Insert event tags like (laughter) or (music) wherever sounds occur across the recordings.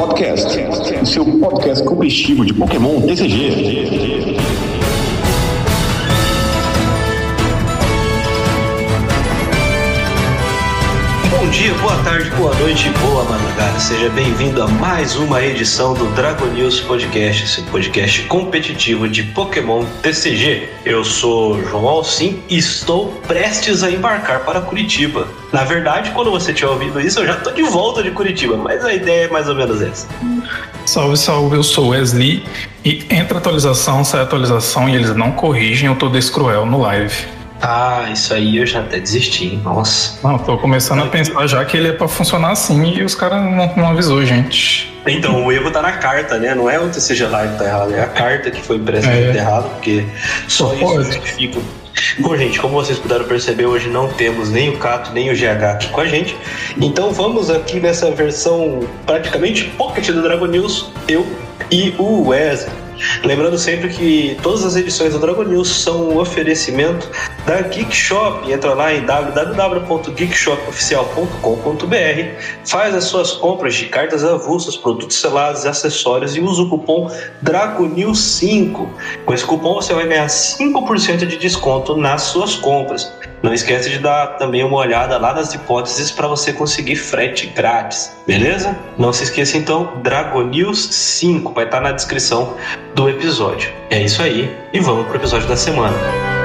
Podcast, o seu podcast competitivo de Pokémon TCG. Dia, boa tarde, boa noite, boa madrugada. Seja bem-vindo a mais uma edição do Dragon News Podcast, seu podcast competitivo de Pokémon TCG. Eu sou João Alcim e estou prestes a embarcar para Curitiba. Na verdade, quando você tiver ouvido isso, eu já estou de volta de Curitiba, mas a ideia é mais ou menos essa. Salve, salve, eu sou Wesley e entra atualização, sai atualização e eles não corrigem o Todo Esse Cruel no live. Ah, isso aí eu já até desisti, nossa. Não, tô começando a pensar já que ele é pra funcionar assim e os caras não, não avisou, gente. Então, o erro tá na carta, né? Não é o TCG Live que tá errado, é a carta que foi impressa É. tá errado, porque só Só isso justifica. Bom, gente, como vocês puderam perceber, hoje não temos nem o Cato, nem o GH aqui com a gente. Então vamos aqui nessa versão praticamente pocket do Dragon News, eu e o Wesley. Lembrando sempre que todas as edições do Dragon News são um oferecimento da Geek Shop. Entra lá em www.geekshopoficial.com.br, faz as suas compras de cartas avulsas, produtos selados, acessórios e usa o cupom DRAGONEWS5. Com esse cupom você vai ganhar 5% de desconto nas suas compras. Não esquece de dar também uma olhada lá nas hipóteses para você conseguir frete grátis, beleza? Não se esqueça então, Dragonews 5 vai estar na descrição do episódio. É isso aí e vamos pro episódio da semana.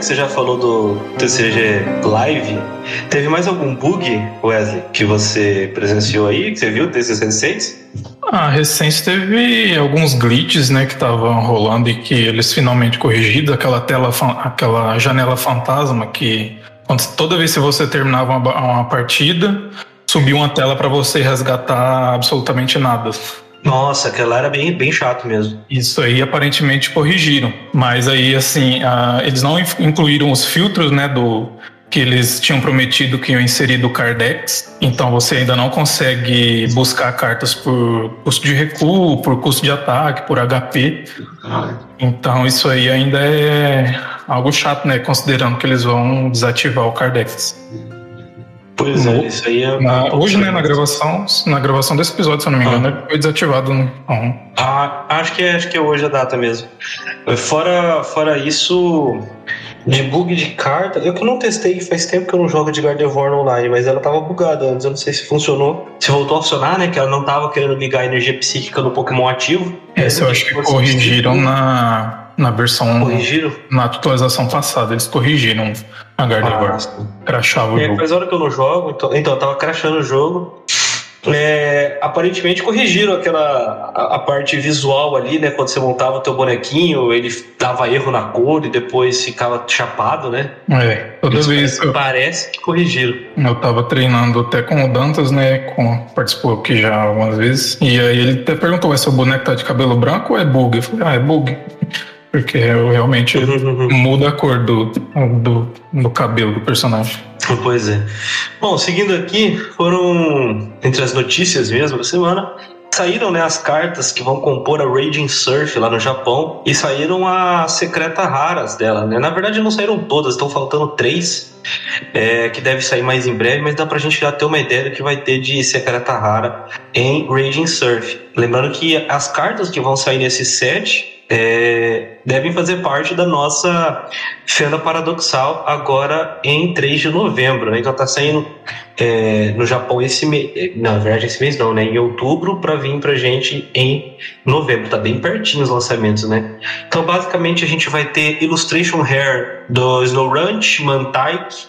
Que você já falou do TCG Live, teve mais algum bug, Wesley, que você presenciou aí, que você viu desses recentes? Ah, recente teve alguns glitches, né, que estavam rolando e que eles finalmente corrigidos, aquela tela, aquela janela fantasma que toda vez que você terminava uma, uma partida, subia uma tela para você resgatar absolutamente nada. Nossa, aquela era bem, bem chato mesmo. Isso aí aparentemente corrigiram, mas aí assim eles não incluíram os filtros, né, do que eles tinham prometido que iam inserir do Cardex. Então você ainda não consegue buscar cartas por custo de recuo, por custo de ataque, por HP. Então isso aí ainda é algo chato, né, considerando que eles vão desativar o Cardex. Pois é, No- isso aí é. Na- hoje, né, na gravação, na gravação desse episódio, se eu não me engano, ele foi desativado. no- Então, Ah, acho que é, acho que é hoje a data mesmo. Fora, fora isso, de bug de carta, eu que não testei, faz tempo que eu não jogo de Gardevoir online, mas ela tava bugada antes, eu não sei se funcionou. Se voltou a funcionar, né? Que ela não tava querendo ligar a energia psíquica no Pokémon ativo. esse eu acho que corrigiram na, na versão. Corrigiram? Na atualização passada, eles corrigiram a Gardevoir. Ah, sim. crachava o É, jogo. faz hora que eu não jogo, então, então eu tava crashando o jogo. É, aparentemente corrigiram aquela a, a parte visual ali, né? Quando você montava o teu bonequinho, ele dava erro na cor e depois ficava chapado, né? É, toda Isso vez parece, eu, parece que corrigiram. eu tava treinando até com o Dantas, né? Com, participou aqui já algumas vezes. E aí ele até perguntou: se o boneco tá de cabelo branco ou é bug? Eu falei: ah, é bug. Porque realmente (laughs) muda a cor do, do, do cabelo do personagem. Pois é. Bom, seguindo aqui, foram entre as notícias mesmo da semana. Saíram né, as cartas que vão compor a Raging Surf lá no Japão e saíram as secreta raras dela. Né? Na verdade, não saíram todas, estão faltando três, é, que deve sair mais em breve, mas dá pra gente já ter uma ideia do que vai ter de secreta rara em Raging Surf. Lembrando que as cartas que vão sair nesse set é, devem fazer parte da nossa Fenda Paradoxal agora em 3 de novembro. Né? Então tá saindo é, no Japão esse mês. Na verdade, esse mês não, né? Em outubro, para vir pra gente em novembro. Tá bem pertinho os lançamentos, né? Então, basicamente, a gente vai ter Illustration Hair do Snow Ranch, Mantike,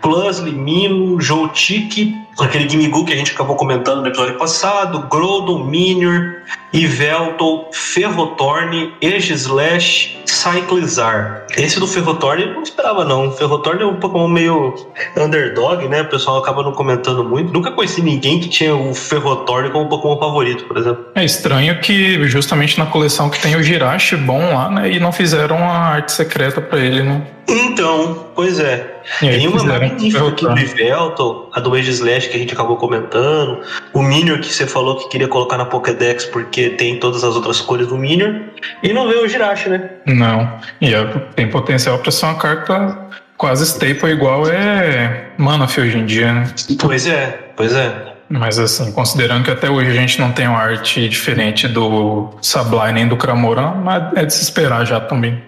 Plus, Limino, Joltik, aquele Gimigu que a gente acabou comentando no episódio passado, Groudon, Minior, Yveltal, Ferrotorn, Aegislash, Cyclizar. Esse do Ferrotorn eu não esperava não. Ferrotorn é um Pokémon meio underdog, né? O pessoal acaba não comentando muito. Nunca conheci ninguém que tinha o Ferrotorn como Pokémon favorito, por exemplo. É estranho que justamente na coleção que tem o Jirachi bom lá, né? E não fizeram a arte secreta para ele, né? Então, pois é. Tem uma magnífica aqui do Yveltal, a do Aegislash que a gente acabou comentando, o Minior que você falou que queria colocar na Pokédex porque tem todas as outras cores do Minior, e não vê o Jirachi, né? Não, e é, tem potencial para ser uma carta quase staple igual é Manaphy hoje em dia, né? Pois é, pois é. Mas assim, considerando que até hoje a gente não tem uma arte diferente do Sableye nem do Cramoran, é de se esperar já também.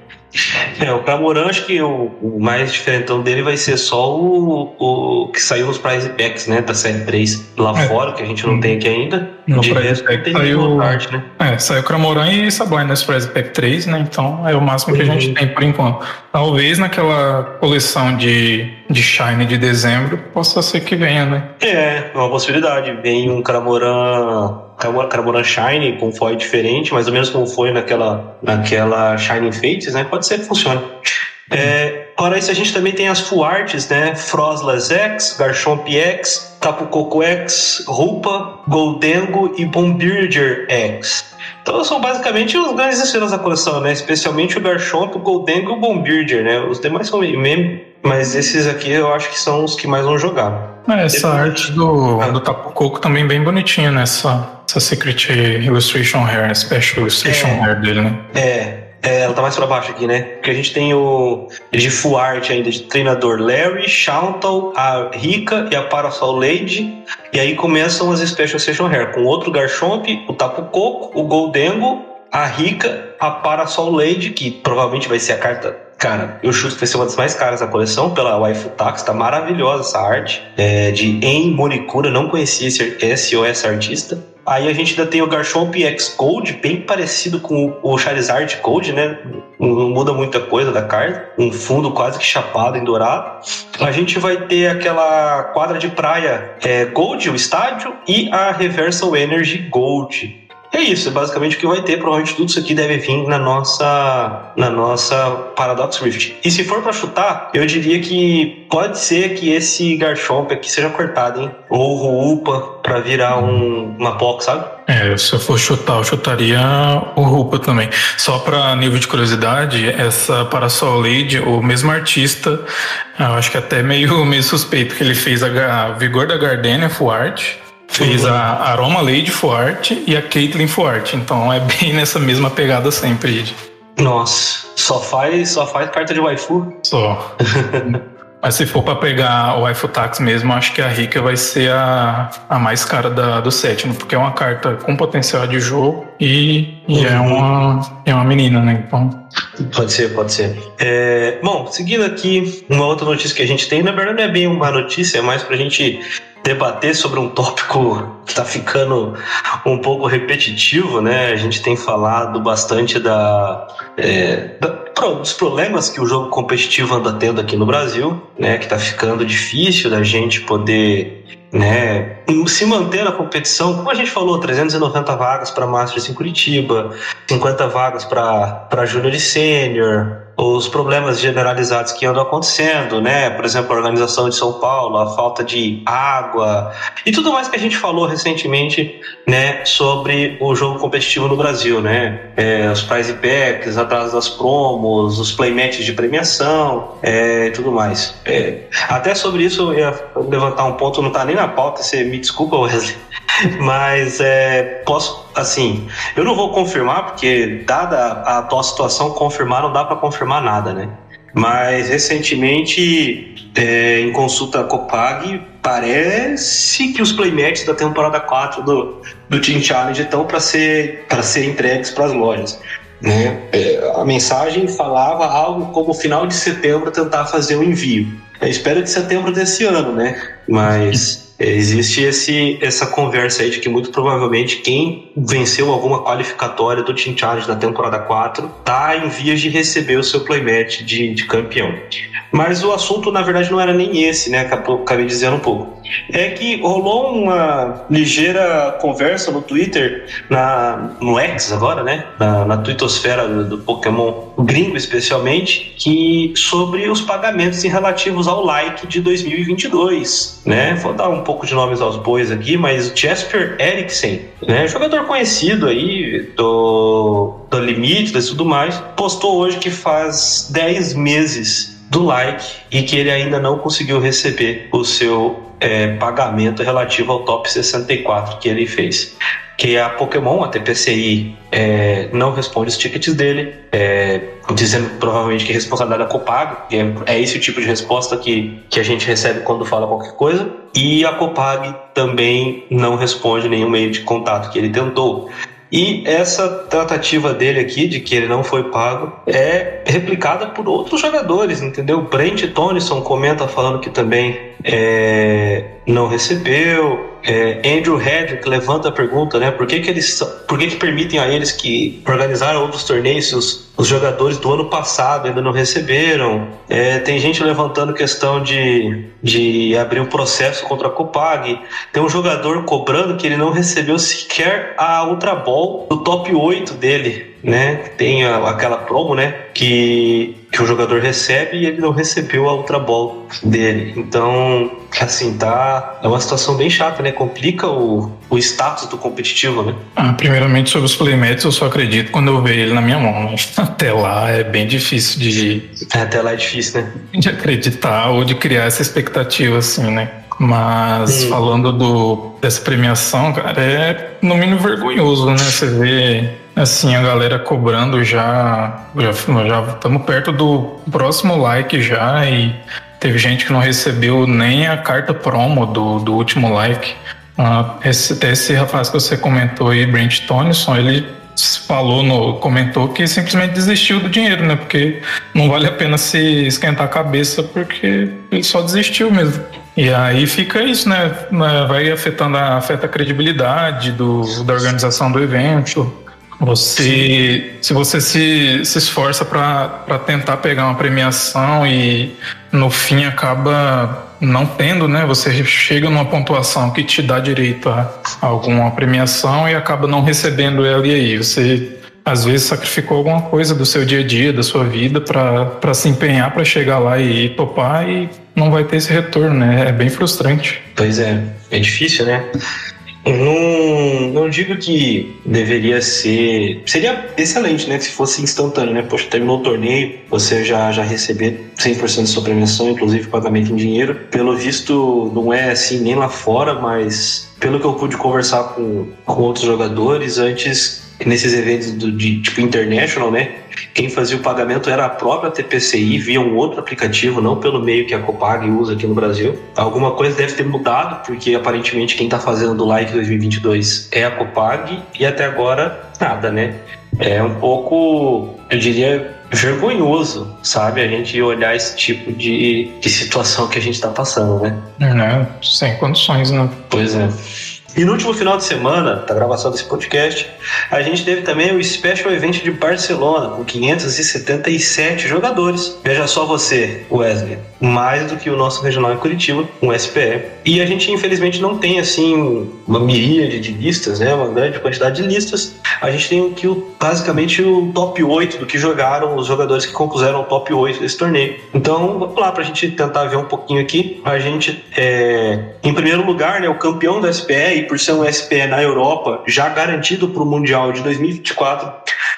É, o Cramoran, acho que o, o, mais diferentão dele vai ser só o, o que saiu nos Prize Packs, né? Da série 3 lá é. fora, que a gente não tem aqui ainda. No de Prize Pack saiu, parte, né? É, saiu Cramoran e Sublime nesse Prize Pack 3, né? Então é o máximo que a gente uhum. tem por enquanto. Talvez naquela coleção de, de Shine de dezembro possa ser que venha, né? É, é uma possibilidade. Vem um Cramoran Cramoran Shine com foil diferente, mais ou menos como foi naquela, naquela Shining Fates, né? Pode ser que funcione. É, para isso a gente também tem as full arts, né? Froslas X, Garchomp X, Tapu Koko X, Rupa, Goldengo e Bombirger X. Então são basicamente os grandes estrelas da coleção, né? Especialmente o Garchomp, o Goldengo e o Bombirger, né? Os demais são meme, mas esses aqui eu acho que são os que mais vão jogar. É, essa Depois... arte do, ah. do Tapu Koko também bem bonitinha, né? Essa, essa Secret Illustration Hair, Special Illustration é, Hair dele, né? É, é, ela tá mais pra baixo aqui, né? Porque a gente tem o de full art ainda de treinador Larry, Shauntal, a Rika e a Parasol Lady. E aí começam as Special Session Hair com outro Garchomp, o Tapu Coco, o Goldengo, a Rika, a Parasol Lady, que provavelmente vai ser a carta Cara, eu chuto que vai ser uma das mais caras da coleção pela Waifu Tax, tá maravilhosa essa arte. É, de En Morikura, não conhecia esse, esse ou essa artista. Aí a gente ainda tem o Garchomp X Code, bem parecido com o Charizard Code, né? Não muda muita coisa da carta. Um fundo quase que chapado em dourado. A gente vai ter aquela quadra de praia é, Gold, o estádio, e a Reversal Energy Gold. É isso, é basicamente o que vai ter. Provavelmente tudo isso aqui deve vir na nossa, na nossa Paradox Rift. E se for para chutar, eu diria que pode ser que esse Garchomp aqui seja cortado, hein? Ou o Upa para virar um, uma POC, sabe? É, se eu for chutar, eu chutaria o Rupa também. Só para nível de curiosidade, essa Parasol Lady, o mesmo artista, eu acho que até meio, (laughs) meio suspeito que ele fez a, a Vigor da Gardenia Full Art Fez a Aroma Lady Forte e a Caitlyn Forte. Então é bem (laughs) nessa mesma pegada sempre. Nossa, só faz, só faz carta de waifu? Só. (laughs) Mas se for para pegar o waifu tax mesmo, acho que a Rika vai ser a, a mais cara da, do sétimo, porque é uma carta com potencial de jogo e, e é uhum. é, uma, é uma menina, né? Então. Pode ser, pode ser. É, bom, seguindo aqui, uma outra notícia que a gente tem, na verdade não é bem uma notícia, é mais pra gente debater sobre um tópico que está ficando um pouco repetitivo, né? A gente tem falado bastante da, é, da, dos problemas que o jogo competitivo anda tendo aqui no Brasil, né? Que está ficando difícil da gente poder né, se manter na competição, como a gente falou, 390 vagas para Masters em Curitiba, 50 vagas para Júnior e Sênior, os problemas generalizados que andam acontecendo, né? Por exemplo, a organização de São Paulo, a falta de água e tudo mais que a gente falou recentemente, né? Sobre o jogo competitivo no Brasil, né? É, os prize packs, atrás das promos, os playmats de premiação, é, tudo mais. É, até sobre isso eu ia levantar um ponto, não tá nem na pauta, você me desculpa, Wesley, (laughs) mas é, posso, assim, eu não vou confirmar, porque dada a atual situação, confirmar não dá para confirmar nada, né? Mas recentemente, é, em consulta a Copag, parece que os playmats da temporada 4 do, do Team Challenge estão para ser, ser entregues para as lojas. Né? É, a mensagem falava algo como final de setembro tentar fazer o envio. Eu espero de setembro desse ano, né? Mas Existe esse, essa conversa aí de que muito provavelmente quem venceu alguma qualificatória do Team Challenge na temporada 4 tá em vias de receber o seu playmatch de, de campeão. Mas o assunto, na verdade, não era nem esse, né? Acabei dizendo um pouco. É que rolou uma ligeira conversa no Twitter, na, no X agora, né? Na, na twittosfera do, do Pokémon gringo, especialmente, que sobre os pagamentos em relativos ao like de 2022, né? Vou dar um pouco de nomes aos bois aqui, mas Jasper Eriksen, né? Jogador conhecido aí do, do Limite e tudo mais, postou hoje que faz 10 meses do like e que ele ainda não conseguiu receber o seu é, pagamento relativo ao top 64 que ele fez. Que a Pokémon, a TPCI, é, não responde os tickets dele, é, dizendo provavelmente que é responsabilidade da Copag, que é, é esse o tipo de resposta que, que a gente recebe quando fala qualquer coisa, e a Copag também não responde nenhum meio de contato que ele tentou. E essa tratativa dele aqui, de que ele não foi pago, é replicada por outros jogadores, entendeu? Brent Tonison comenta falando que também é, não recebeu. É, Andrew Hedrick levanta a pergunta, né? Por que, que eles por que, que permitem a eles que organizaram outros torneios os, os jogadores do ano passado ainda não receberam? É, tem gente levantando questão de, de abrir um processo contra a Copag. Tem um jogador cobrando que ele não recebeu sequer a Ultra Ball do top 8 dele né? Tem aquela promo, né? Que, que o jogador recebe e ele não recebeu a Ultra Ball dele. Então, assim, tá. É uma situação bem chata, né? Complica o, o status do competitivo, né? Ah, primeiramente, sobre os playmats, eu só acredito quando eu ver ele na minha mão. Né? (laughs) Até lá é bem difícil de. É, até lá é difícil, né? De acreditar ou de criar essa expectativa, assim, né? Mas hum. falando do, dessa premiação, cara, é no mínimo vergonhoso, né? Você vê assim a galera cobrando já, já estamos perto do próximo like já e teve gente que não recebeu nem a carta promo do, do último like. Uh, esse, esse rapaz que você comentou aí, Brent Tonison, ele falou no comentou que simplesmente desistiu do dinheiro, né? Porque não vale a pena se esquentar a cabeça porque ele só desistiu mesmo. E aí fica isso, né? Vai afetando a, afeta a credibilidade do, da organização do evento. Você, se você se, se esforça para tentar pegar uma premiação e no fim acaba não tendo, né? Você chega numa pontuação que te dá direito a alguma premiação e acaba não recebendo ela e aí você às vezes sacrificou alguma coisa do seu dia a dia, da sua vida para se empenhar para chegar lá e topar e não vai ter esse retorno, né? É bem frustrante. Pois é, é difícil, né? Não, não digo que deveria ser. Seria excelente, né? Se fosse instantâneo, né? Poxa, terminou o torneio, você já, já receber 100% de sua premiação, inclusive pagamento em dinheiro. Pelo visto, não é assim nem lá fora, mas pelo que eu pude conversar com, com outros jogadores, antes nesses eventos do, de tipo international, né? Quem fazia o pagamento era a própria TPCI via um outro aplicativo, não pelo meio que a Copag usa aqui no Brasil. Alguma coisa deve ter mudado, porque aparentemente quem está fazendo do Like 2022 é a Copag e até agora nada, né? É um pouco, eu diria, vergonhoso, sabe? A gente olhar esse tipo de, de situação que a gente está passando, né? É, sem condições, né? Pois é. E no último final de semana, da gravação desse podcast, a gente teve também o Special Event de Barcelona, com 577 jogadores. Veja só você, Wesley, mais do que o nosso regional em Curitiba, um SPE. E a gente, infelizmente, não tem, assim, uma miríade de listas, né? Uma grande quantidade de listas. A gente tem aqui, basicamente, o top 8 do que jogaram os jogadores que compuseram o top 8 desse torneio. Então, vamos lá, pra gente tentar ver um pouquinho aqui. A gente, é, em primeiro lugar, né, o campeão da SPE por ser um SPE na Europa, já garantido para o Mundial de 2024,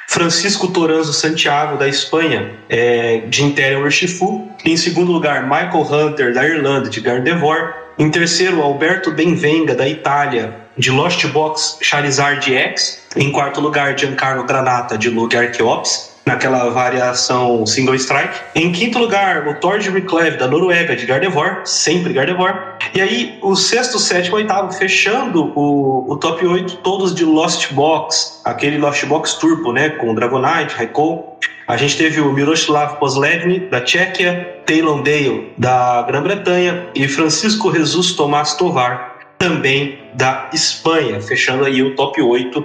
Francisco Toranzo Santiago, da Espanha, é, de Interior Urshifu. Em segundo lugar, Michael Hunter, da Irlanda, de Gardevoir. Em terceiro, Alberto Benvenga, da Itália, de Lost Box Charizard X. Em quarto lugar, Giancarlo Granata, de Lug Archeops naquela variação single strike. Em quinto lugar, o Tord Reclave da Noruega de Gardevoir, sempre Gardevoir. E aí, o sexto, sétimo, oitavo, fechando o, o top 8, todos de Lost Box, aquele Lost Box Turbo, né, com Dragonite, Raikou. A gente teve o Miroslav Posledny, da Tchequia, Taylor Dale, da Grã-Bretanha, e Francisco Jesus Tomás Tovar, também da Espanha, fechando aí o top 8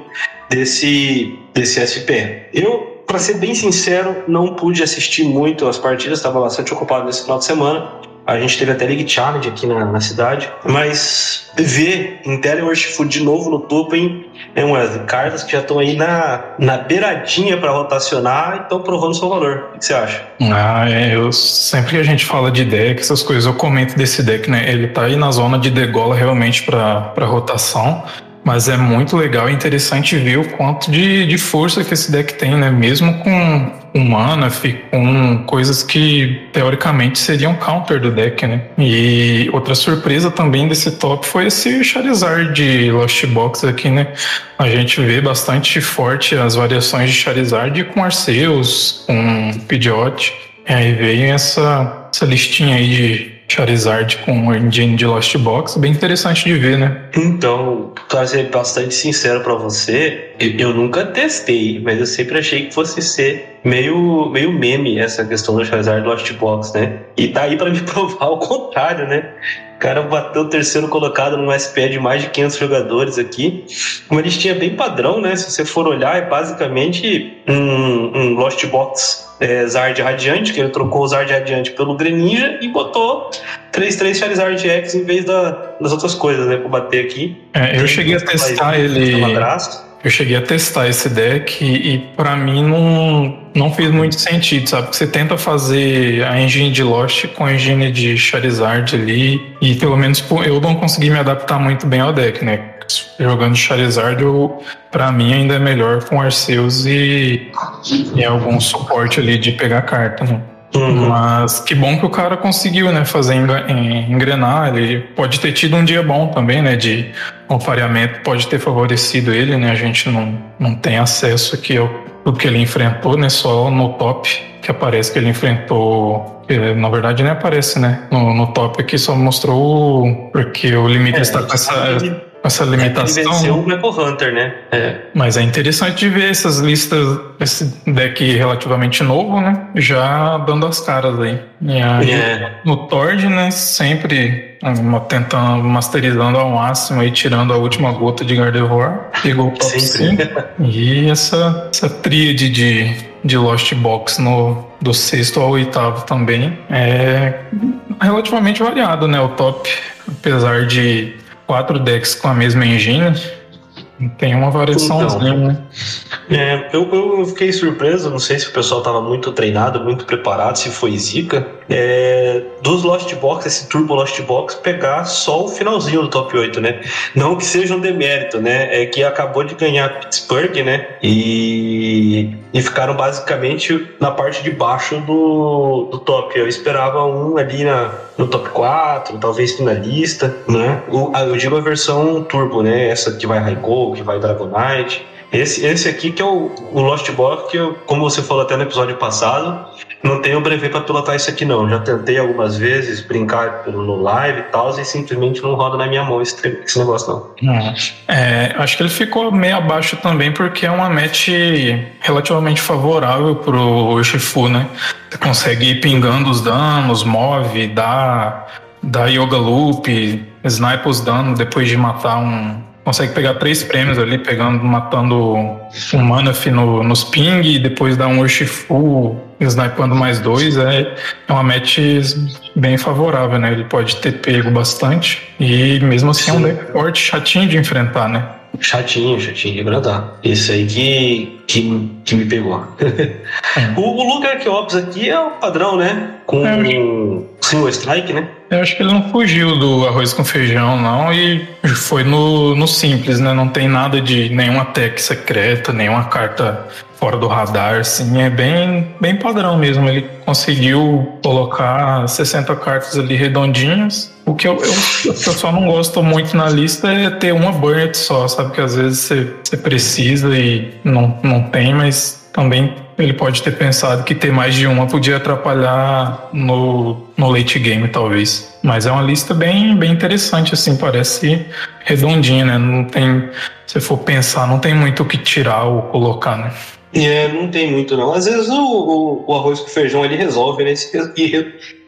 desse, desse SP. Eu, para ser bem sincero, não pude assistir muito as partidas, estava bastante ocupado nesse final de semana. A gente teve até League Challenge aqui na, na cidade. Mas ver Intel e Food de novo no topo, hein? É umas cartas que já estão aí na, na beiradinha para rotacionar e estão provando seu valor. O que você acha? Ah, é, eu sempre que a gente fala de deck, essas coisas, eu comento desse deck, né? Ele tá aí na zona de degola realmente para rotação. Mas é muito legal e interessante ver o quanto de, de força que esse deck tem, né? Mesmo com humana, com coisas que teoricamente seriam counter do deck, né? E outra surpresa também desse top foi esse Charizard de Lost Box aqui, né? A gente vê bastante forte as variações de Charizard com Arceus, com Pidgeot. E aí veio essa, essa listinha aí de Charizard com o engine de Lost Box, bem interessante de ver, né? Então, pra ser bastante sincero para você, eu, nunca testei, mas eu sempre achei que fosse ser meio, meio meme essa questão do Charizard Lost Box, né? E tá aí para me (laughs) provar o contrário, né? O cara bateu o terceiro colocado num SP de mais de 500 jogadores aqui. Uma listinha bem padrão, né? Se você for olhar, é basicamente um, um Lost Box é, Zard Radiante, que ele trocou o Zard Radiante pelo Greninja e botou 3-3 Charizard X em vez da, das outras coisas, né? Pra bater aqui. É, eu cheguei a testar ele. Eu cheguei a testar esse deck e, e para mim não, não fez muito sentido, sabe? Porque você tenta fazer a engine de Lost com a engine de Charizard ali e pelo menos eu não consegui me adaptar muito bem ao deck, né? Jogando Charizard, eu, pra mim ainda é melhor com Arceus e, e algum suporte ali de pegar carta, né? Uhum. Mas que bom que o cara conseguiu, né, fazer engrenar. Ele pode ter tido um dia bom também, né, de um pareamento pode ter favorecido ele, né. A gente não, não tem acesso aqui ao, ao que ele enfrentou, né, só no top que aparece que ele enfrentou. Na verdade, nem aparece, né? No, no top aqui só mostrou porque o limite é, está com essa essa limitação. É ele venceu o Metal Hunter, né? É. Mas é interessante de ver essas listas, esse deck relativamente novo, né? Já dando as caras aí. E aí é. no Tord, né? Sempre tentando, masterizando ao máximo e tirando a última gota de Gardevoir. Pegou o top 5. E essa, essa tríade de, de Lost Box no, do sexto ao oitavo também é relativamente variado, né? O top, apesar de quatro decks com a mesma engine, tem uma variação, então, né? É, eu, eu fiquei surpreso, não sei se o pessoal estava muito treinado, muito preparado, se foi zica. É, dos Lost Box, esse Turbo Lost Box, pegar só o finalzinho do top 8, né? Não que seja um demérito, né? É que acabou de ganhar Pittsburgh, né? E, e ficaram basicamente na parte de baixo do, do top. Eu esperava um ali na, no top 4, talvez finalista, né? O, eu digo a versão Turbo, né? Essa que vai Que vai Dragonite. Esse, esse aqui que é o, o Lost Box, que eu, como você falou até no episódio passado, não tenho brevet para pilotar isso aqui não. Já tentei algumas vezes brincar no live e tal, e simplesmente não roda na minha mão esse, esse negócio não. É, acho que ele ficou meio abaixo também porque é uma match relativamente favorável pro Shifu, né? Você consegue ir pingando os danos, move, dá, dá Yoga Loop, snipe os danos depois de matar um consegue pegar três prêmios ali, pegando, matando um Manaf no, nos ping e depois dar um Urshifu snipando mais dois. É, é uma match bem favorável, né? Ele pode ter pego bastante e mesmo assim Sim. é um deck forte, chatinho de enfrentar, né? Chatinho, chatinho de agradar. Esse aí que, que, que me pegou. (laughs) É. o, o Luke Arqueops aqui é o padrão, né? Com é, o single strike, né? Eu acho que ele não fugiu do arroz com feijão, não, e foi no, no simples, né? Não tem nada de nenhuma tech secreta, nenhuma carta fora do radar, assim, é bem, bem padrão mesmo. Ele conseguiu colocar 60 cartas ali redondinhas. O que eu, eu, eu só não gosto muito na lista é ter uma burnet só, sabe? Que às vezes você, você precisa e não, não tem, mas também ele pode ter pensado que ter mais de uma podia atrapalhar no, no late game, talvez. Mas é uma lista bem, bem interessante, assim, parece redondinha, né? Não tem, se for pensar, não tem muito o que tirar ou colocar, né? É, não tem muito não. Às vezes o, o, o arroz com feijão ele resolve, né?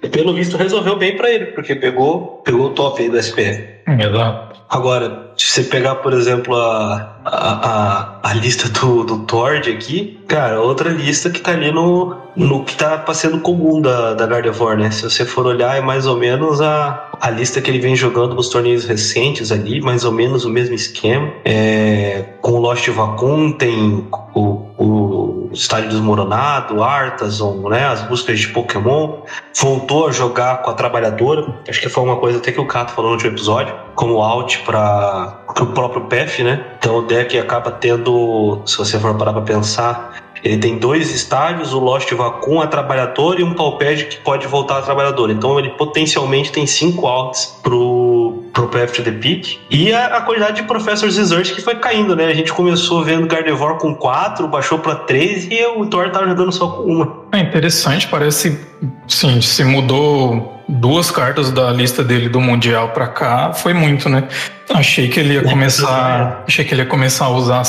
E pelo visto resolveu bem para ele, porque pegou, pegou o top aí do SPF. Exato. Agora, se você pegar, por exemplo, a, a, a, a lista do, do Tord aqui, cara, outra lista que tá ali no, no que tá sendo comum da, da Gardevoir, né? Se você for olhar, é mais ou menos a, a lista que ele vem jogando nos torneios recentes ali, mais ou menos o mesmo esquema. É, com o Lost Vacun tem o, o Estádio Desmoronado, Artason, né? As buscas de Pokémon. Voltou a jogar com a Trabalhadora. Acho que foi uma coisa até que o Cato falou no último episódio, como out para o próprio PF, né? Então o deck acaba tendo, se você for parar para pensar, ele tem dois estádios, o Lost Vacun, a Trabalhadora e um Palped que pode voltar a Trabalhadora. Então ele potencialmente tem cinco outs pro, Path to the Peak. E a, a quantidade de Professors Research que foi caindo, né? A gente começou vendo Gardevoir com quatro, baixou para três e o Thor tava jogando só com uma. É interessante, parece, sim, se mudou duas cartas da lista dele do Mundial para cá, foi muito, né? Achei que ele ia começar, (laughs) achei que ele ia começar a usar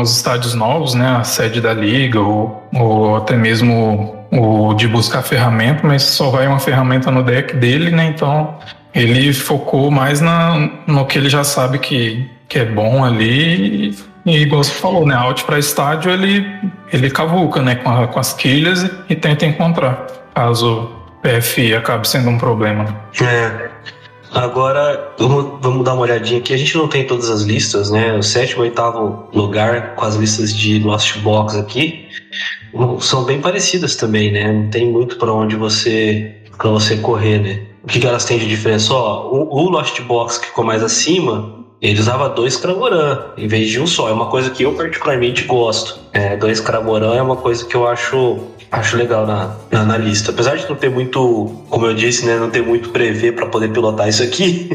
os estádios novos, né? A sede da liga ou, ou até mesmo o de buscar ferramenta, mas só vai uma ferramenta no deck dele, né? Então ele focou mais na, no que ele já sabe que, que é bom ali e, igual você falou, né? Out para estádio ele ele cavuca, né? Com, a, com as quilhas e, e tenta encontrar caso PF acabe sendo um problema. É. Agora, vamos, vamos dar uma olhadinha aqui. A gente não tem todas as listas, né? O sétimo e oitavo lugar com as listas de Lost Box aqui são bem parecidas também, né? Não tem muito para onde você para você correr, né? O que, que elas têm de diferença? Ó, o, o Lost Box que ficou mais acima, ele usava dois Cramoran em vez de um só. É uma coisa que eu particularmente gosto. É, dois Cramoran é uma coisa que eu acho acho legal na, na, na, lista. Apesar de não ter muito, como eu disse, né, não ter muito prever para poder pilotar isso aqui,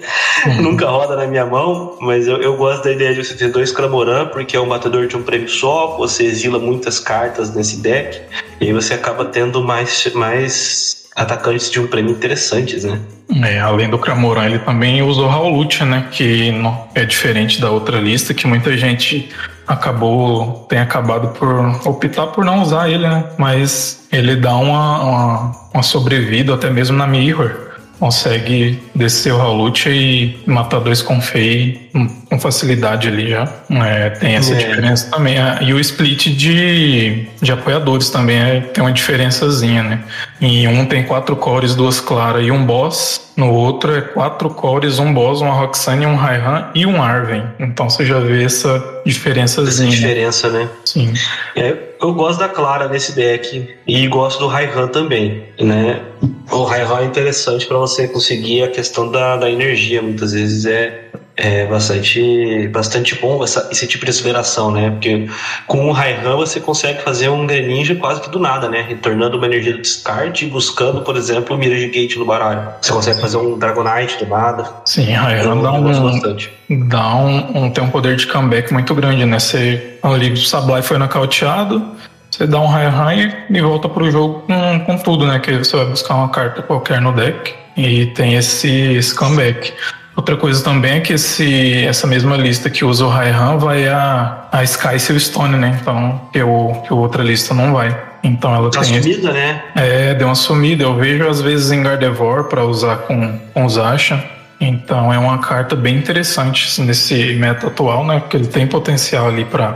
(laughs) nunca roda na minha mão, mas eu, eu gosto da ideia de você ter dois Cramoran, porque é um batedor de um prêmio só, você exila muitas cartas nesse deck, e aí você acaba tendo mais, mais atacantes de um prêmio interessantes, né? É, além do Cramoran, ele também usou Raulutia, né? Que não, é diferente da outra lista, que muita gente acabou, tem acabado por optar por não usar ele, né? Mas ele dá uma, uma, uma sobrevida até mesmo na Mirror consegue descer o Raulutia e matar dois com Fei com facilidade ali já. É, tem essa é. diferença também. E o split de, de apoiadores também é, tem uma diferençazinha, né? Em um tem quatro cores, duas claras e um boss. No outro é quatro cores, um boss, uma Roxanne, um Raihan e um Arven. Então você já vê essa diferençazinha. Essa diferença, né? Sim. É, eu gosto da Clara nesse deck e gosto do Raihan também, né? O Raihan é interessante para você conseguir a questão da, da energia. Muitas vezes é é bastante, bastante bom essa, esse tipo de aceleração, né? Porque com o Raihan você consegue fazer um Greninja quase que do nada, né? Retornando uma energia do descarte e buscando, por exemplo, o Mirage Gate no baralho. Você consegue fazer um Dragonite do nada. Sim, Raihan dá um, bastante. dá um, um, tem um poder de comeback muito grande, né? Você, ali, o Sablai foi nocauteado, você dá um Raihan e, e volta pro jogo com, com tudo, né? Que você vai buscar uma carta qualquer no deck e tem esse, esse comeback. Outra coisa também é que esse, essa mesma lista que usa o Raihan vai a, a Sky Stone, né? Então, que, o, que outra lista não vai. Então ela tá tem. sumida, né? É, deu uma sumida. Eu vejo às vezes em Gardevoir para usar com, com os Asha. Então é uma carta bem interessante nesse meta atual, né? Porque ele tem potencial ali para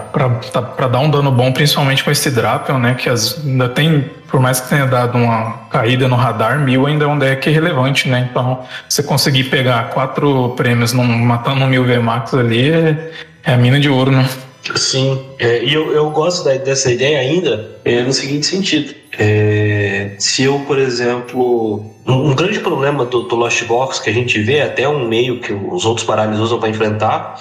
tá, dar um dano bom, principalmente com esse Drapion, né? Que as, ainda tem, por mais que tenha dado uma caída no radar, mil ainda é um deck relevante, né? Então você conseguir pegar quatro prêmios num, matando um mil VMAX ali é, é a mina de ouro, né? Sim, é, e eu, eu gosto da, dessa ideia ainda é, no seguinte sentido. É, se eu, por exemplo, um, um grande problema do, do, Lost Box que a gente vê, até um meio que os outros baralhos usam para enfrentar,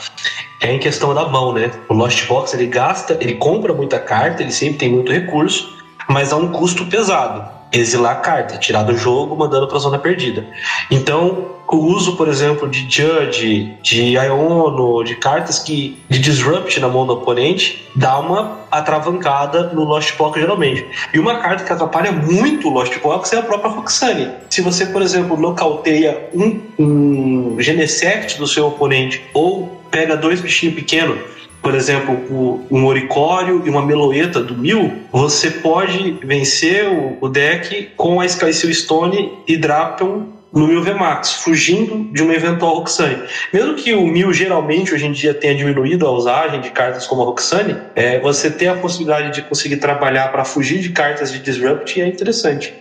é em questão da mão, né? O Lost Box ele gasta, ele compra muita carta, ele sempre tem muito recurso, mas há um custo pesado exilar a carta, tirar do jogo, mandando para a zona perdida. Então, o uso, por exemplo, de Judge, de Iono, de cartas que de disrupt na mão do oponente, dá uma atravancada no Lost Box geralmente. E uma carta que atrapalha muito o Lost Box é a própria Roxane. Se você, por exemplo, nocauteia um, um Genesect do seu oponente ou pega dois bichinhos pequenos por exemplo, um Oricório e uma Meloeta do Mil, você pode vencer o, deck com a Sky Stone e Drapion no Mil VMAX, fugindo de uma eventual Roxane. Mesmo que o Mil geralmente hoje em dia tenha diminuído a usagem de cartas como a Roxane, é, você ter a possibilidade de conseguir trabalhar para fugir de cartas de Disrupt é interessante.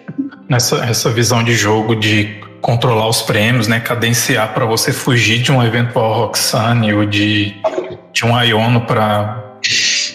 Nessa essa visão de jogo de controlar os prêmios, né, cadenciar para você fugir de um eventual Roxane ou de, de um Iono para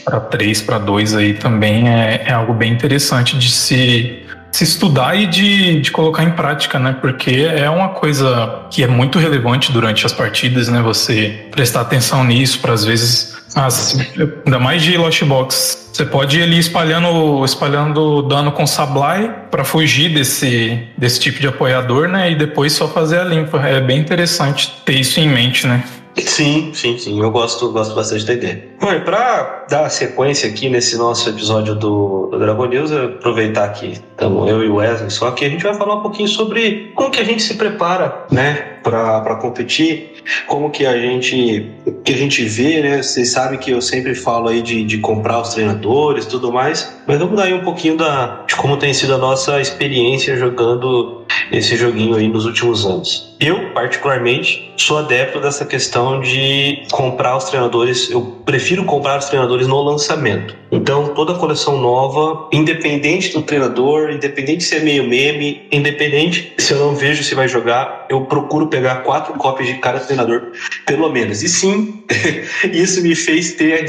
para 3, para 2 aí também é, é algo bem interessante de se se estudar e de, de colocar em prática, né? Porque é uma coisa que é muito relevante durante as partidas, né? Você prestar atenção nisso para às vezes, as, ainda mais de Lost Box, você pode ir ali espalhando, espalhando dano com Sablai para fugir desse, desse tipo de apoiador, né? E depois só fazer a limpa. É bem interessante ter isso em mente, né? Sim, sim, sim. Eu gosto, gosto bastante da ideia. Bom, e para dar sequência aqui nesse nosso episódio do, do Dragon News, aproveitar que estamos eu e o Wesley só que a gente vai falar um pouquinho sobre como que a gente se prepara, né, para competir, como que a gente que a gente vê, né? Vocês sabem que eu sempre falo aí de, de comprar os treinadores, tudo mais, mas vamos dar aí um pouquinho da de como tem sido a nossa experiência jogando esse joguinho aí nos últimos anos. Eu, particularmente, sou adepto dessa questão de comprar os treinadores. Eu prefiro comprar os treinadores no lançamento. Então, toda coleção nova, independente do treinador, independente se é meio meme, independente se eu não vejo se vai jogar, eu procuro pegar quatro cópias de cada treinador, pelo menos. E sim, (laughs) isso me fez ter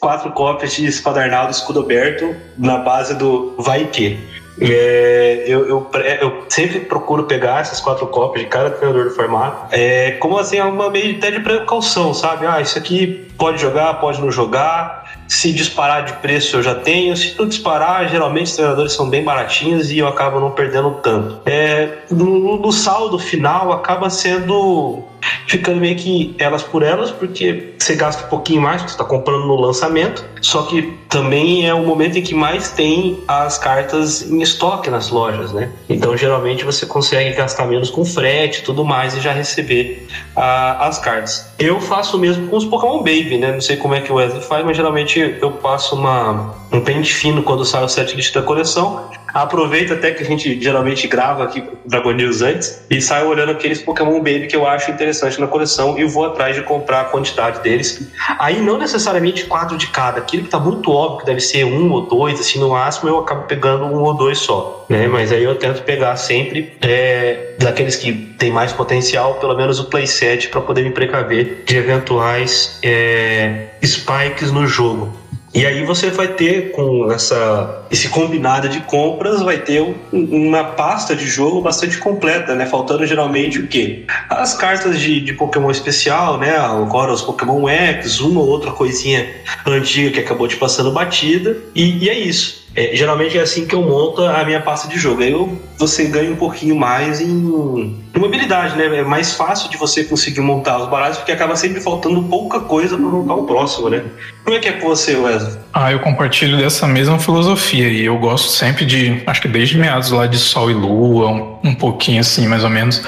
quatro cópias de Espadarnaldo Escudo Aberto na base do vai que. É, eu, eu, eu, sempre procuro pegar essas quatro cópias de cada treinador do formato, é, como assim, é uma meio de precaução, sabe? Ah, isso aqui pode jogar, pode não jogar. Se disparar de preço eu já tenho. Se não disparar, geralmente os treinadores são bem baratinhos e eu acabo não perdendo tanto. É, no, no saldo final acaba sendo ficando meio que elas por elas, porque você gasta um pouquinho mais, você está comprando no lançamento, só que também é o momento em que mais tem as cartas em estoque nas lojas, né? Então geralmente você consegue gastar menos com frete e tudo mais e já receber ah, as cartas. Eu faço o mesmo com os Pokémon Baby, né? Não sei como é que o Wesley faz, mas geralmente eu passo uma, um pente fino quando sai o set list da coleção Aproveita até que a gente geralmente grava aqui Dragon News antes e saio olhando aqueles Pokémon Baby que eu acho interessante na coleção e vou atrás de comprar a quantidade deles. Aí não necessariamente quatro de cada, aquilo que tá muito óbvio que deve ser um ou dois, assim, no máximo eu acabo pegando um ou dois só, né? Mas aí eu tento pegar sempre é, daqueles que tem mais potencial, pelo menos o playset para poder me precaver de eventuais é, spikes no jogo. E aí você vai ter com essa esse combinado de compras vai ter um, uma pasta de jogo bastante completa, né? Faltando geralmente o quê? As cartas de, de Pokémon especial, né? Agora os Pokémon X, uma ou outra coisinha antiga que acabou te passando batida e, e é isso. É, geralmente é assim que eu monto a minha pasta de jogo. Aí eu, você ganha um pouquinho mais em, em mobilidade, né? É mais fácil de você conseguir montar os baralhos porque acaba sempre faltando pouca coisa para montar o próximo, né? Como é que é com você, Wesley? Ah, eu compartilho dessa mesma filosofia e eu gosto sempre de, acho que desde meados lá de Sol e Lua, um, um pouquinho assim, mais ou menos,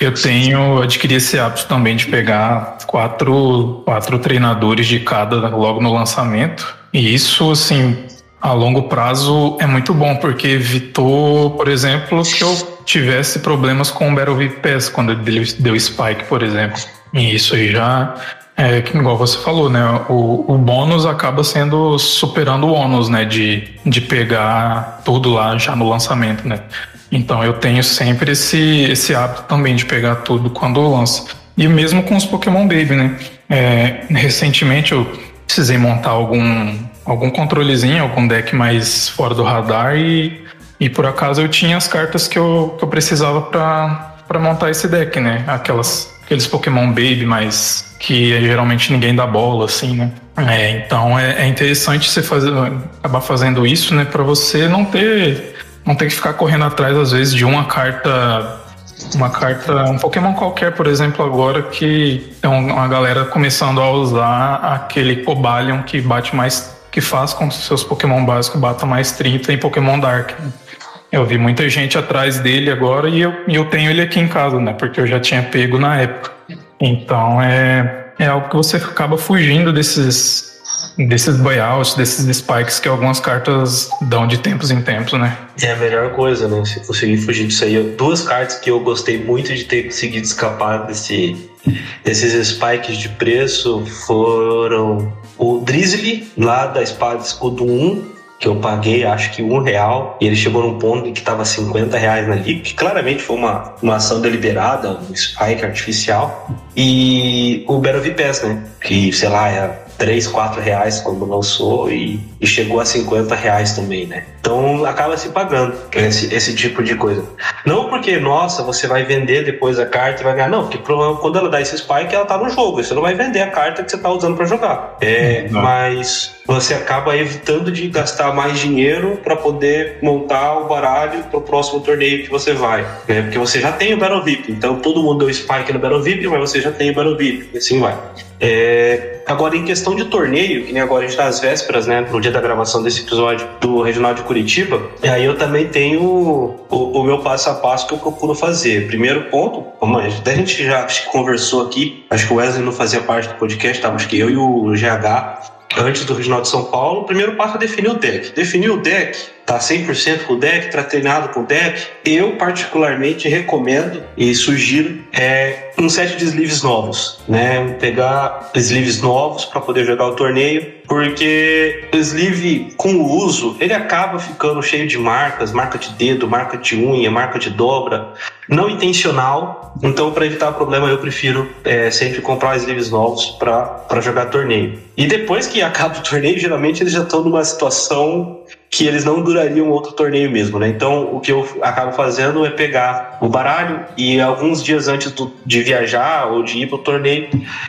eu tenho adquiri esse hábito também de pegar quatro, quatro treinadores de cada logo no lançamento. E isso, assim, a longo prazo é muito bom, porque evitou, por exemplo, que eu tivesse problemas com o Battle Pass quando ele deu spike, por exemplo. E isso aí já é igual você falou, né? O, o bônus acaba sendo superando o ônus, né? De, de pegar tudo lá já no lançamento, né? Então eu tenho sempre esse, esse hábito também de pegar tudo quando lança. E mesmo com os Pokémon Baby, né? É, recentemente eu precisei montar algum algum controlezinho, algum deck mais fora do radar e, e por acaso eu tinha as cartas que eu, que eu precisava para montar esse deck, né? Aquelas, aqueles Pokémon Baby, mas que geralmente ninguém dá bola, assim, né? É, então é, é interessante você fazer, acabar fazendo isso, né? Para você não ter, não ter que ficar correndo atrás, às vezes, de uma carta uma carta, um Pokémon qualquer, por exemplo, agora que tem uma galera começando a usar aquele Cobalion que bate mais que faz com que seus Pokémon básicos batam mais 30 em Pokémon Dark. Eu vi muita gente atrás dele agora e eu, eu tenho ele aqui em casa, né? Porque eu já tinha pego na época. Então é, é algo que você acaba fugindo desses, desses buyouts, desses spikes que algumas cartas dão de tempos em tempos, né? É a melhor coisa, né? Se conseguir fugir disso aí. Duas cartas que eu gostei muito de ter conseguido escapar desse, desses spikes de preço foram o Drizzly, lá da Espada Escudo 1, que eu paguei acho que um real e ele chegou num ponto em que estava 50 reais na liga, que claramente foi uma, uma ação deliberada, um spike artificial. E o Battle Pass, né? Que, sei lá, é 3, 4 reais quando lançou e, e, chegou a 50 reais também, né? Então acaba se pagando esse, esse tipo de coisa. Não porque, nossa, você vai vender depois a carta e vai ganhar. Não, porque quando ela dá esse spike, ela tá no jogo. Você não vai vender a carta que você tá usando para jogar. É, mas você acaba evitando de gastar mais dinheiro para poder montar o baralho para o próximo torneio que você vai. Né? Porque você já tem o Battle VIP. Então todo mundo deu spike no Battle VIP, mas você já tem o Battle VIP. E assim vai. É, agora, em questão de torneio, que nem agora a gente está às vésperas, né, no dia da gravação desse episódio do Regional de Curitiba, e aí eu também tenho o, o, meu passo a passo que eu procuro fazer. Primeiro ponto, como a gente já conversou aqui, acho que o Wesley não fazia parte do podcast, tá? acho que eu e o GH antes do Regional de São Paulo, o primeiro passo é definir o deck. Definir o deck, tá 100% com o deck, tá treinado com o deck. Eu, particularmente, recomendo e sugiro é, um set de sleeves novos, né? Pegar sleeves novos para poder jogar o torneio, porque o sleeve com o uso, ele acaba ficando cheio de marcas, marca de dedo, marca de unha, marca de dobra, não intencional. Então, para evitar problema, eu prefiro é, sempre comprar sleeves novos para jogar torneio. E depois que acaba o torneio, geralmente eles já estão numa situação que eles não durariam outro torneio mesmo, né? Então, o que eu acabo fazendo é pegar o baralho e alguns dias antes do, de viajar ou de ir para o torneio,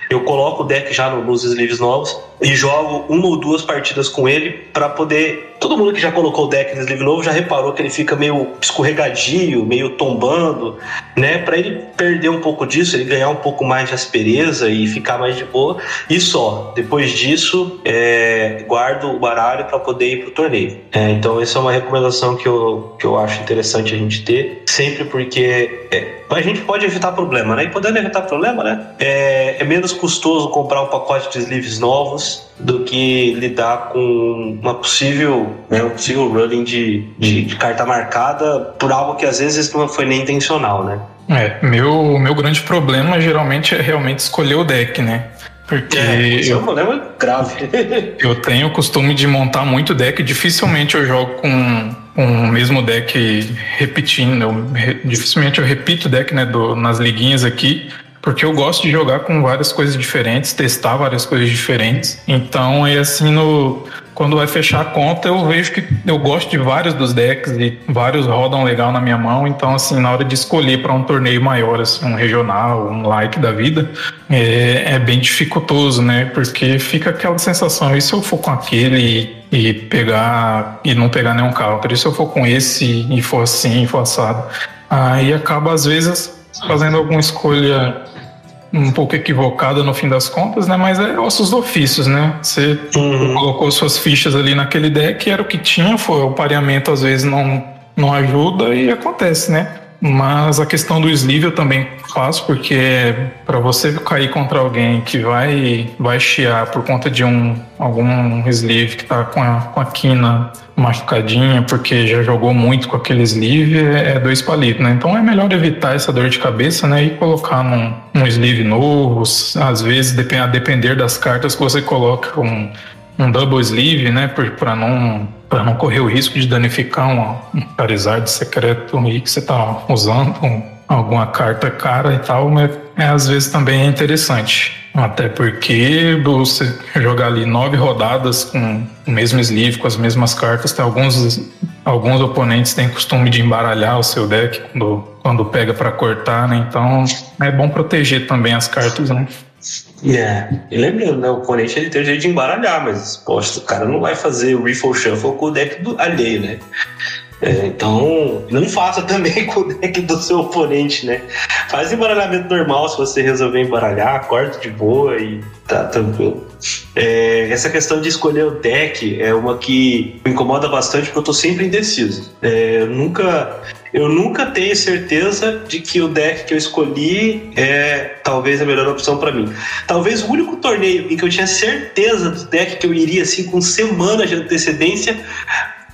eu coloco o deck já nos sleeves novos e jogo uma ou duas partidas com ele para poder. Todo mundo que já colocou o deck no sleeve novo já reparou que ele fica meio escorregadio, meio tombando, né? Para ele perder um pouco disso, ele ganhar um pouco mais de aspereza e ficar mais de boa. E só. Depois disso, é, guardo o baralho para poder ir pro torneio. É, então, essa é uma recomendação que eu, que eu acho interessante a gente ter, sempre porque é, a gente pode evitar problema, né? E podendo evitar problema, né? É, é menos custoso comprar um pacote de sleeves novos do que lidar com uma possível, né, um possível running de, de, de, carta marcada por algo que às vezes não foi nem intencional, né? É, meu, meu grande problema geralmente é realmente escolher o deck, né? Porque é, é um problema grave. (laughs) eu tenho o costume de montar muito deck, dificilmente eu jogo com, com o mesmo deck repetindo. Eu, dificilmente eu repito o deck né, do, nas liguinhas aqui, porque eu gosto de jogar com várias coisas diferentes, testar várias coisas diferentes. Então, é assim, no, quando vai fechar a conta, eu vejo que eu gosto de vários dos decks e vários rodam legal na minha mão. Então, assim, na hora de escolher para um torneio maior, assim, um regional, um like da vida, é, é, bem dificultoso, né? Porque fica aquela sensação, e se eu for com aquele e, e pegar e não pegar nenhum counter? E se eu for com esse e for assim, e for assado? Aí acaba, às vezes, fazendo alguma escolha um pouco equivocada no fim das contas, né? Mas é ossos do ofícios, né? Você uhum. colocou suas fichas ali naquele deck, era o que tinha, foi o pareamento às vezes não, não ajuda e acontece, né? Mas a questão do sleeve eu também faço, porque para você cair contra alguém que vai, vai chiar por conta de um algum sleeve que tá com a, com a quina machucadinha, porque já jogou muito com aquele sleeve, é, é dois palitos, né? Então é melhor evitar essa dor de cabeça, né? E colocar num, um sleeve novo, às vezes, a depender das cartas que você coloca um, um double sleeve, né? Para não para não correr o risco de danificar um, um secreto aí que você está usando, um, alguma carta cara e tal, mas é, às vezes também é interessante. Até porque você jogar ali nove rodadas com o mesmo sleeve, com as mesmas cartas, tem alguns, alguns oponentes têm costume de embaralhar o seu deck quando, quando pega para cortar, né? Então é bom proteger também as cartas, né? E lembrando, né? O oponente ele tem o jeito de embaralhar, mas, poxa, o cara não vai fazer o Riffle Shuffle com o deck do alheio, né? É, então, não faça também (laughs) com o deck do seu oponente, né? Faz embaralhamento normal se você resolver embaralhar, corta de boa e tá tranquilo. É, essa questão de escolher o deck é uma que me incomoda bastante porque eu tô sempre indeciso. É, eu nunca eu nunca tenho certeza de que o deck que eu escolhi é talvez a melhor opção para mim. Talvez o único torneio em que eu tinha certeza do deck que eu iria assim com semanas de antecedência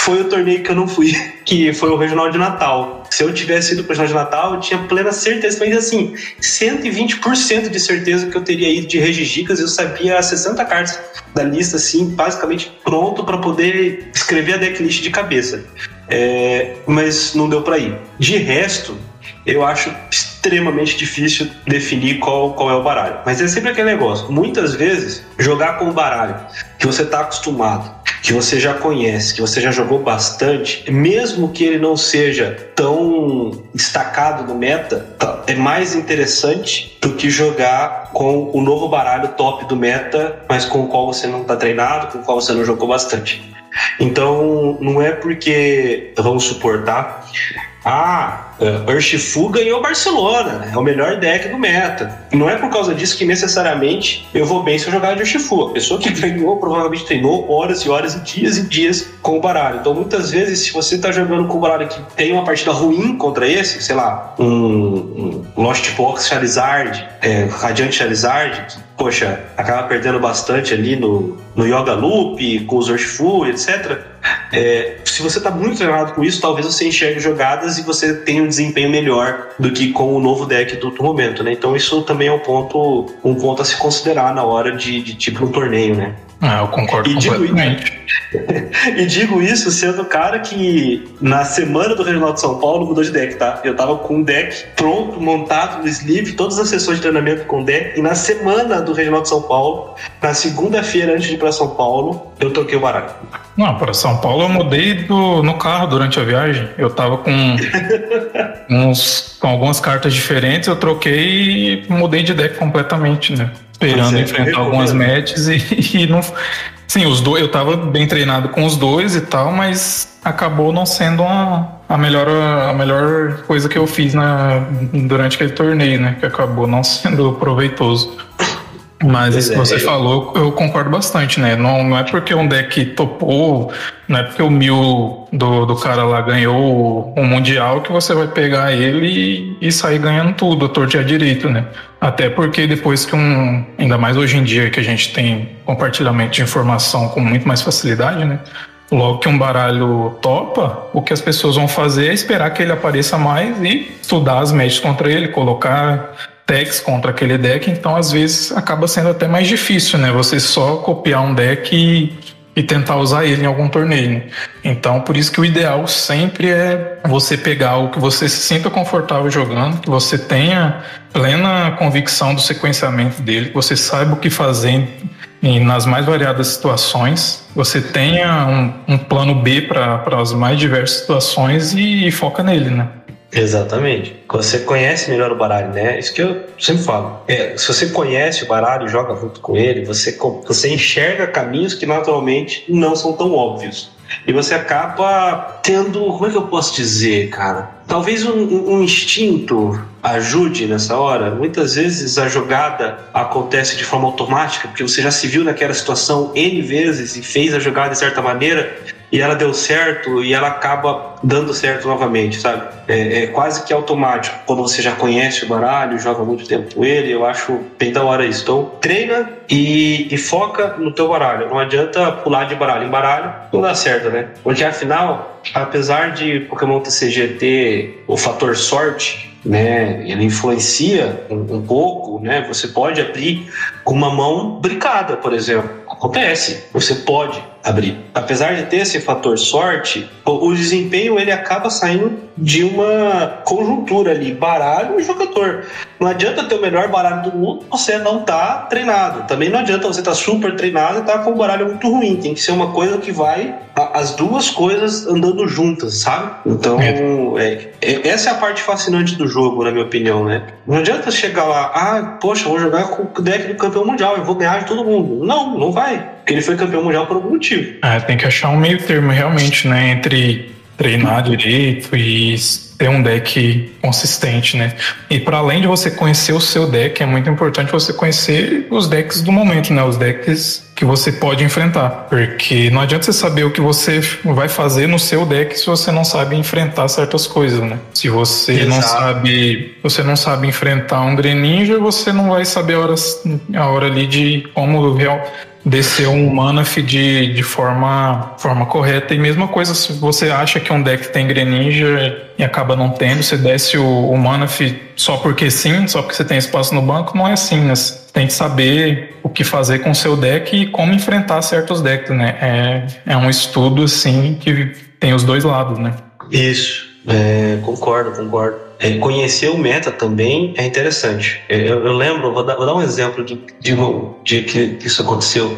foi o torneio que eu não fui, (laughs) que foi o Regional de Natal. Se eu tivesse ido para o Regional de Natal, eu tinha plena certeza, mas assim, 120% de certeza que eu teria ido de Regigicas, eu sabia 60 cartas da lista, assim, basicamente pronto para poder escrever a decklist de cabeça. É, mas não deu para ir. De resto, eu acho extremamente difícil definir qual, qual é o baralho. Mas é sempre aquele negócio. Muitas vezes, jogar com o baralho que você está acostumado, que você já conhece, que você já jogou bastante, mesmo que ele não seja tão destacado no meta, tá, é mais interessante do que jogar com o novo baralho top do meta, mas com o qual você não está treinado, com o qual você não jogou bastante. Então, não é porque, vamos suportar, ah, uh, Urshifu ganhou Barcelona, é o melhor deck do meta. Não é por causa disso que necessariamente eu vou bem se eu jogar de Urshifu. A pessoa que (laughs) ganhou provavelmente treinou horas e horas e dias e dias com o baralho. Então muitas vezes, se você está jogando com o baralho que tem uma partida ruim contra esse, sei lá, um, um Lost Box Charizard, é, Radiant Charizard, que, poxa, acaba perdendo bastante ali no, no Yoga Loop, com os Urshifu, etc. É, se você está muito treinado com isso, talvez você enxergue jogadas e você tenha um desempenho melhor do que com o novo deck do, do momento, né? Então isso também é um ponto, um ponto a se considerar na hora de, de tipo um torneio, né? Ah, eu concordo E digo, (laughs) e digo isso sendo o cara que na semana do Regional de São Paulo mudou de deck, tá? Eu tava com um deck pronto, montado no sleeve, todas as sessões de treinamento com o deck, e na semana do Regional de São Paulo, na segunda-feira antes de ir pra São Paulo, eu toquei o baralho. Não, para São Paulo eu mudei do, no carro durante a viagem. Eu tava com (laughs) uns, com algumas cartas diferentes, eu troquei e mudei de deck completamente, né? Esperando é, enfrentar algumas recomendo. matches e, (laughs) e não. Sim, os dois, eu tava bem treinado com os dois e tal, mas acabou não sendo a, a, melhor, a melhor coisa que eu fiz na, durante aquele torneio, né? Que acabou não sendo proveitoso. Mas isso que você falou, eu concordo bastante, né? Não, não é porque um deck topou, não é porque o mil do, do cara lá ganhou o, Mundial que você vai pegar ele e, e sair ganhando tudo, a torta direito, né? Até porque depois que um. Ainda mais hoje em dia que a gente tem compartilhamento de informação com muito mais facilidade, né? Logo que um baralho topa, o que as pessoas vão fazer é esperar que ele apareça mais e estudar as matches contra ele, colocar decks contra aquele deck, então às vezes acaba sendo até mais difícil, né? Você só copiar um deck e, e tentar usar ele em algum torneio. Então, por isso que o ideal sempre é você pegar o que você se sinta confortável jogando, que você tenha plena convicção do sequenciamento dele, que você saiba o que fazer em, nas mais variadas situações, você tenha um, um plano B para as mais diversas situações e, e foca nele, né? Exatamente. Você conhece melhor o baralho, né? Isso que eu sempre falo. É, se você conhece o baralho joga junto com ele, você, você enxerga caminhos que naturalmente não são tão óbvios. E você acaba tendo. Como é que eu posso dizer, cara? Talvez um- um instinto ajude nessa hora. Muitas vezes a jogada acontece de forma automática, porque você já se viu naquela situação N vezes e fez a jogada de certa maneira e ela deu certo e ela acaba dando certo novamente, sabe? É, é quase que automático. Quando você já conhece o baralho, joga muito tempo com ele, eu acho bem da hora isso. Então, treina e, e foca no teu baralho. Não adianta pular de baralho em baralho, não dá certo, né? Porque afinal, apesar de Pokémon TCG ter o fator sorte, né, ele influencia um, um pouco, né? Você pode abrir com uma mão brincada, por exemplo. Acontece, você pode abrir. Apesar de ter esse fator sorte, o, desempenho ele acaba saindo de uma conjuntura ali, baralho e jogador. Não adianta ter o melhor baralho do mundo, você não tá treinado. Também não adianta você estar tá super treinado e estar tá com um baralho muito ruim. Tem que ser uma coisa que vai as duas coisas andando juntas, sabe? Então, é, é, essa é a parte fascinante do jogo, na minha opinião, né? Não adianta chegar lá, ah, poxa, vou jogar com o deck do campeão mundial, eu vou ganhar de todo mundo. Não, não vai. Porque ele foi campeão mundial por algum motivo. É, tem que achar um meio termo realmente, né? Entre Treinar direito e ter um deck consistente, né? E para além de você conhecer o seu deck, é muito importante você conhecer os decks do momento, né? Os decks que você pode enfrentar, porque não adianta você saber o que você vai fazer no seu deck se você não sabe enfrentar certas coisas, né? Se você Exato. não sabe, você não sabe enfrentar um Greninja, você não vai saber a hora, a hora ali de como real descer um Manaf de, de forma, forma correta. E mesma coisa, se você acha que um deck tem Greninja e acaba não tendo, você desce o, o Manaf só porque sim, só porque você tem espaço no banco, não é assim, né? Você tem que saber o que fazer com o seu deck e como enfrentar certos decks, né? É, é um estudo, assim, que tem os dois lados, né? Isso, é, concordo, concordo. É, conhecer o meta também é interessante. É, eu, eu lembro, vou dar, vou dar, um exemplo de, de, de que isso aconteceu.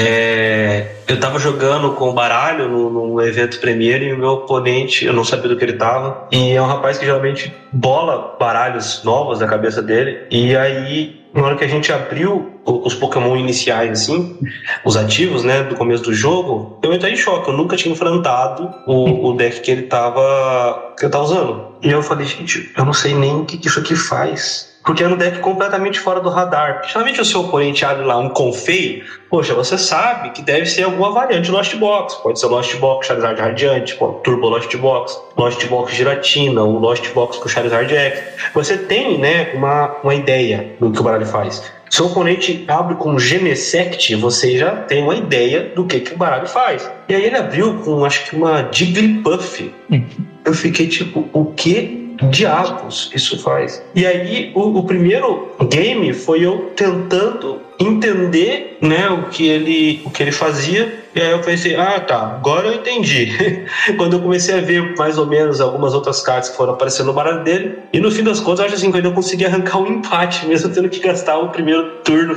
É, eu estava jogando com o baralho no, evento Premiere e o meu oponente, eu não sabia do que ele estava. E é um rapaz que geralmente bola baralhos novos na cabeça dele. E aí, na hora que a gente abriu os Pokémon iniciais, assim, os ativos, né, do começo do jogo, eu entrei em choque. Eu nunca tinha enfrentado o, o deck que ele estava que eu tava usando. E eu falei, gente, eu não sei nem o que, que isso aqui faz porque era um deck completamente fora do radar. Principalmente o seu oponente abre lá um Confei, poxa, você sabe que deve ser alguma variante Lost Box. Pode ser Lost Box Charizard Radiante, Turbo Lost Box, Lost Box Giratina, o Lost Box com Charizard X. Você tem né, uma, uma ideia do que o baralho faz. Se o oponente abre com Genesect, você já tem uma ideia do que, que o baralho faz. E aí ele abriu com, acho que uma Jigglypuff. Hum. Eu fiquei tipo, o que diabos isso faz? E aí, o, o, primeiro game foi eu tentando entender né, o, que ele, o que ele fazia. E aí eu pensei, ah tá, agora eu entendi. (laughs) Quando eu comecei a ver mais ou menos algumas outras cartas que foram aparecendo no baralho dele, e no fim das contas, eu acho assim, que eu consegui arrancar um empate, mesmo tendo que gastar o primeiro turno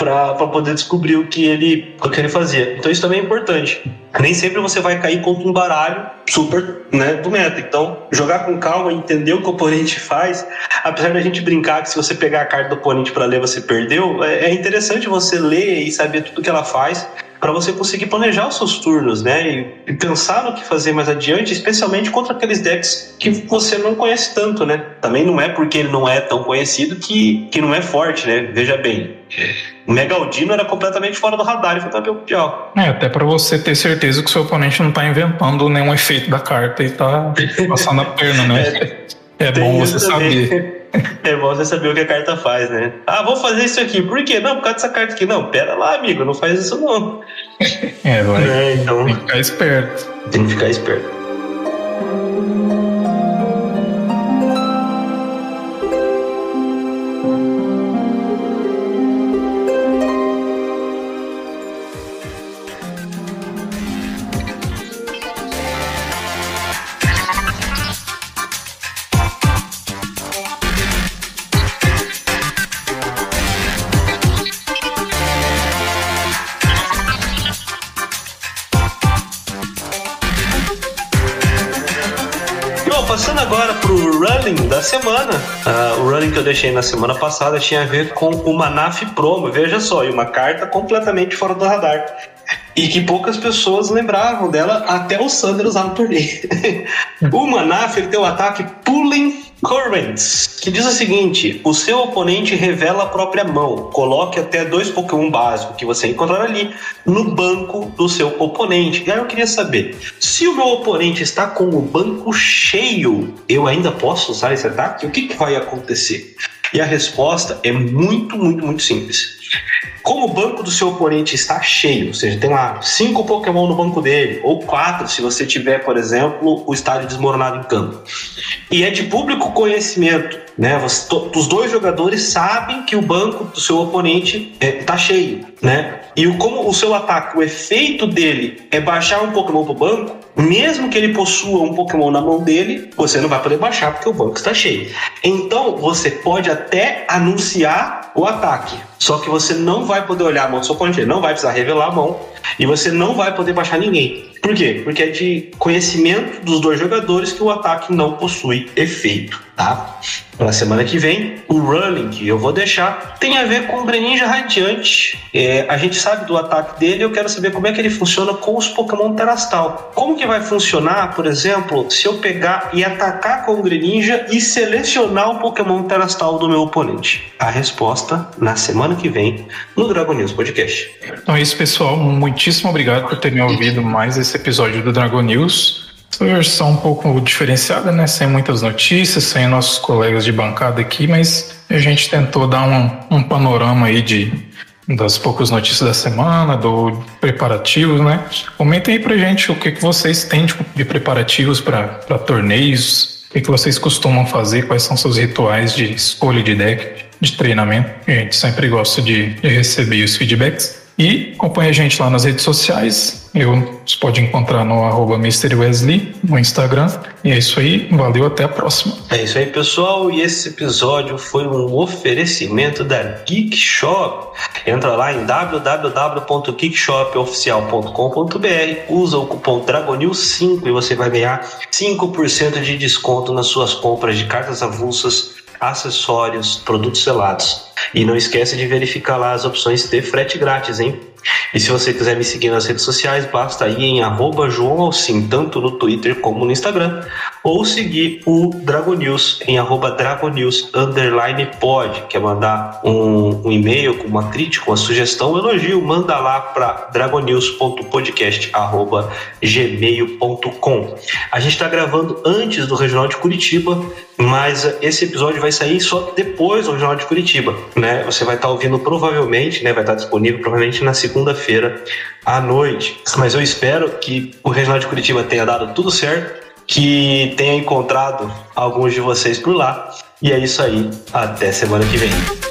para poder descobrir o que ele o que ele fazia. Então isso também é importante. Nem sempre você vai cair contra um baralho super né, do meta. Então, jogar com calma, entender o que o oponente faz, apesar da gente brincar que se você pegar a carta do oponente para ler você perdeu, é, é interessante você ler e saber tudo que ela faz para você conseguir planejar os seus turnos, né? E, pensar no que fazer mais adiante, especialmente contra aqueles decks que você não conhece tanto, né? Também não é porque ele não é tão conhecido que, que não é forte, né? Veja bem. O Megaldino era completamente fora do radar e foi campeão mundial. É, até para você ter certeza que seu oponente não tá inventando nenhum efeito da carta e tá (laughs) passando a perna, né? É, é bom você saber. (laughs) É bom você saber o que a carta faz, né? Ah, vou fazer isso aqui. Por quê? Não, por causa dessa carta aqui. Não, pera lá, amigo, não faz isso não. É, vai. É, então... Tem que ficar esperto. Tem que ficar esperto. Eu deixei na semana passada tinha a ver com o Manaf Promo. Veja só, e uma carta completamente fora do radar. E que poucas pessoas lembravam dela, até o Sander usar no torneio. (laughs) o Manaf ele tem o ataque Currents, que diz o seguinte: o seu oponente revela a própria mão. Coloque até dois Pokémon básicos que você encontrar ali no banco do seu oponente. E aí eu queria saber: se o meu oponente está com o banco cheio, eu ainda posso usar esse ataque? O que, que vai acontecer? E a resposta é muito, muito, muito simples. Como o banco do seu oponente está cheio, ou seja, tem lá cinco Pokémon no banco dele, ou quatro, se você tiver, por exemplo, o estádio desmoronado em campo, e é de público conhecimento, né? Os dois jogadores sabem que o banco do seu oponente está é, cheio, né? E o, como o seu ataque, o efeito dele é baixar um Pokémon pro banco, mesmo que ele possua um Pokémon na mão dele, você não vai poder baixar porque o banco está cheio. Então você pode até anunciar o ataque. Só que você não vai poder olhar a mão do seu oponente, não vai precisar revelar a mão, e você não vai poder baixar ninguém. Por quê? Porque é de conhecimento dos dois jogadores que o ataque não possui efeito, tá? Na semana que vem, o running que eu vou deixar tem a ver com o Greninja Radiante. É, a gente sabe do ataque dele, eu quero saber como é que ele funciona com os Pokémon Terastal. Como que vai funcionar, por exemplo, se eu pegar e atacar com o Greninja e selecionar o Pokémon Terastal do meu oponente? A resposta na semana que vem no Dragon News Podcast. Então é isso, pessoal. Muitíssimo obrigado por terem ouvido mais esse episódio do Dragon News. Essa versão um pouco diferenciada, né? Sem muitas notícias, sem nossos colegas de bancada aqui, mas a gente tentou dar um, um panorama aí de, das poucas notícias da semana, do preparativos, né? Comentem aí pra gente o que, que vocês têm de, de preparativos para torneios, o que, que vocês costumam fazer, quais são seus rituais de escolha de deck, de treinamento. A gente sempre gosta de, de receber os feedbacks. E acompanhe a gente lá nas redes sociais. Eu, você pode encontrar no arroba Wesley no Instagram. E é isso aí. Valeu, até a próxima. É isso aí, pessoal. E esse episódio foi um oferecimento da Geek Shop. Entra lá em www.geekshopoficial.com.br, usa o cupom DRAGONIL5 e você vai ganhar 5% de desconto nas suas compras de cartas avulsas, acessórios, produtos selados. E não esquece de verificar lá as opções de frete grátis, hein? E se você quiser me seguir nas redes sociais, basta ir em arroba João Alcim, tanto no Twitter como no Instagram, ou seguir o Dragon News em arroba Dragonews underline pod, que é mandar um, um e-mail com uma crítica, uma sugestão, um elogio, manda lá para dragonews.podcast arroba gmail.com. A gente está gravando antes do Regional de Curitiba, mas esse episódio vai sair só depois do Regional de Curitiba, né? Você vai estar tá ouvindo provavelmente, né? Vai estar tá disponível provavelmente na segunda-feira à noite. Mas eu espero que o Regional de Curitiba tenha dado tudo certo, que tenha encontrado alguns de vocês por lá. E é isso aí. Até semana que vem.